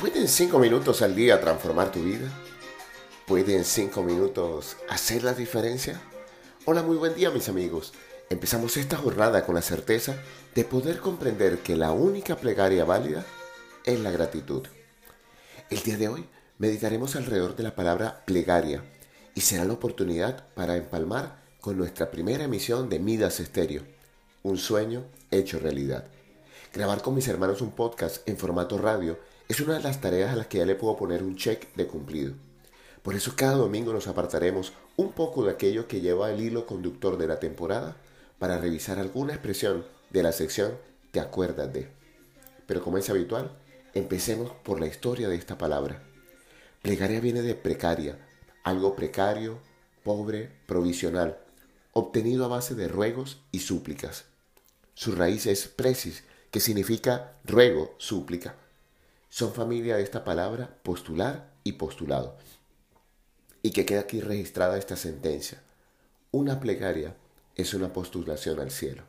¿Pueden cinco minutos al día transformar tu vida? ¿Pueden cinco minutos hacer la diferencia? Hola, muy buen día mis amigos. Empezamos esta jornada con la certeza de poder comprender que la única plegaria válida es la gratitud. El día de hoy meditaremos alrededor de la palabra plegaria y será la oportunidad para empalmar con nuestra primera emisión de Midas Estéreo, un sueño hecho realidad. Grabar con mis hermanos un podcast en formato radio es una de las tareas a las que ya le puedo poner un check de cumplido. Por eso cada domingo nos apartaremos un poco de aquello que lleva el hilo conductor de la temporada para revisar alguna expresión de la sección Te acuerdas de. Pero como es habitual, empecemos por la historia de esta palabra. Plegaria viene de precaria, algo precario, pobre, provisional, obtenido a base de ruegos y súplicas. Su raíz es precis, que significa ruego, súplica son familia de esta palabra postular y postulado. Y que queda aquí registrada esta sentencia. Una plegaria es una postulación al cielo.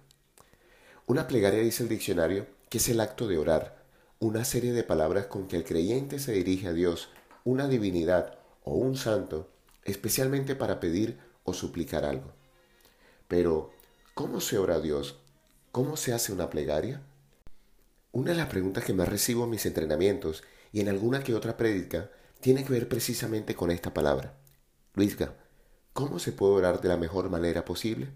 Una plegaria dice el diccionario que es el acto de orar, una serie de palabras con que el creyente se dirige a Dios, una divinidad o un santo, especialmente para pedir o suplicar algo. Pero, ¿cómo se ora a Dios? ¿Cómo se hace una plegaria? Una de las preguntas que más recibo en mis entrenamientos y en alguna que otra prédica tiene que ver precisamente con esta palabra. Luisga, ¿cómo se puede orar de la mejor manera posible?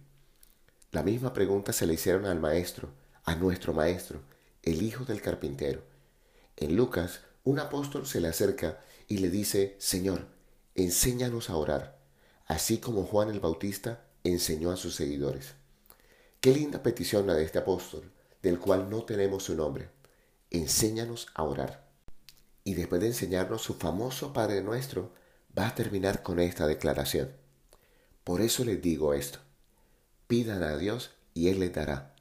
La misma pregunta se le hicieron al maestro, a nuestro maestro, el hijo del carpintero. En Lucas, un apóstol se le acerca y le dice, Señor, enséñanos a orar, así como Juan el Bautista enseñó a sus seguidores. Qué linda petición la de este apóstol del cual no tenemos su nombre. Enséñanos a orar. Y después de enseñarnos su famoso Padre nuestro, va a terminar con esta declaración. Por eso les digo esto. Pidan a Dios y Él les dará.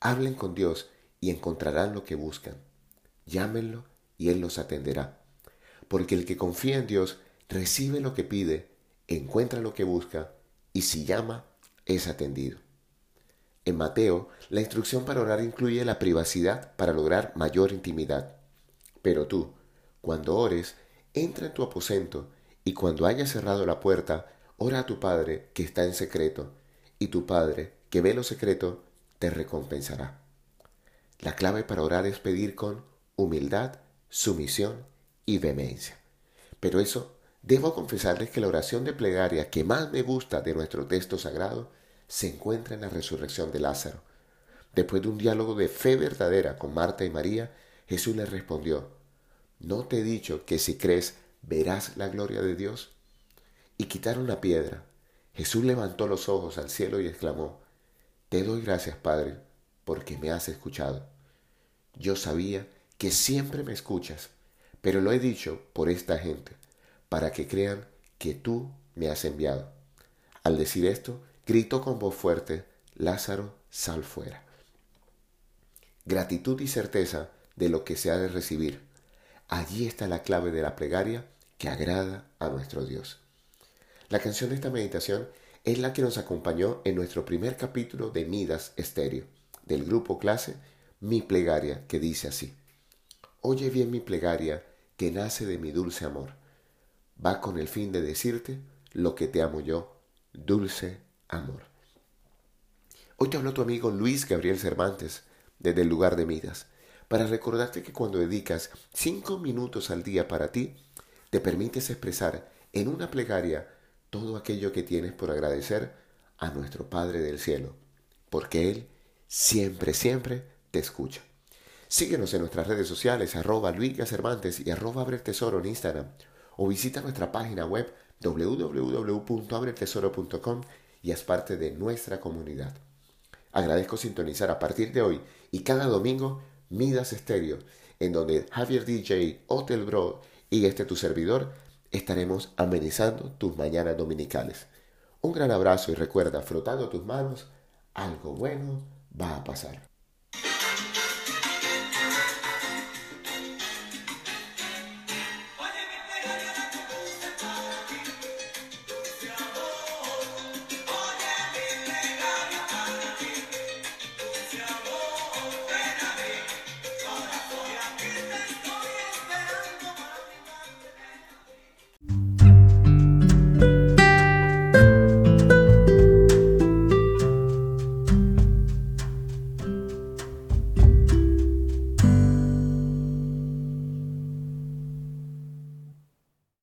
Hablen con Dios y encontrarán lo que buscan. Llámenlo y Él los atenderá. Porque el que confía en Dios recibe lo que pide, encuentra lo que busca y si llama, es atendido. En Mateo, la instrucción para orar incluye la privacidad para lograr mayor intimidad. Pero tú, cuando ores, entra en tu aposento y cuando hayas cerrado la puerta, ora a tu Padre que está en secreto, y tu Padre, que ve lo secreto, te recompensará. La clave para orar es pedir con humildad, sumisión y vehemencia. Pero eso, debo confesarles que la oración de plegaria que más me gusta de nuestro texto sagrado se encuentra en la resurrección de Lázaro. Después de un diálogo de fe verdadera con Marta y María, Jesús les respondió, ¿no te he dicho que si crees verás la gloria de Dios? Y quitaron la piedra. Jesús levantó los ojos al cielo y exclamó, Te doy gracias, Padre, porque me has escuchado. Yo sabía que siempre me escuchas, pero lo he dicho por esta gente, para que crean que tú me has enviado. Al decir esto, gritó con voz fuerte, Lázaro, sal fuera. Gratitud y certeza de lo que se ha de recibir. Allí está la clave de la plegaria que agrada a nuestro Dios. La canción de esta meditación es la que nos acompañó en nuestro primer capítulo de Midas Estéreo, del grupo clase Mi Plegaria, que dice así. Oye bien mi plegaria, que nace de mi dulce amor. Va con el fin de decirte lo que te amo yo, dulce amor. Hoy te habló tu amigo Luis Gabriel Cervantes desde el lugar de Midas para recordarte que cuando dedicas cinco minutos al día para ti, te permites expresar en una plegaria todo aquello que tienes por agradecer a nuestro Padre del Cielo, porque Él siempre, siempre te escucha. Síguenos en nuestras redes sociales, arroba Luis Cervantes y arroba Abre Tesoro en Instagram, o visita nuestra página web www.abretesoro.com y es parte de nuestra comunidad. Agradezco sintonizar a partir de hoy y cada domingo Midas Estéreo, en donde Javier DJ, Hotel Bro y este tu servidor estaremos amenizando tus mañanas dominicales. Un gran abrazo y recuerda, frotando tus manos, algo bueno va a pasar.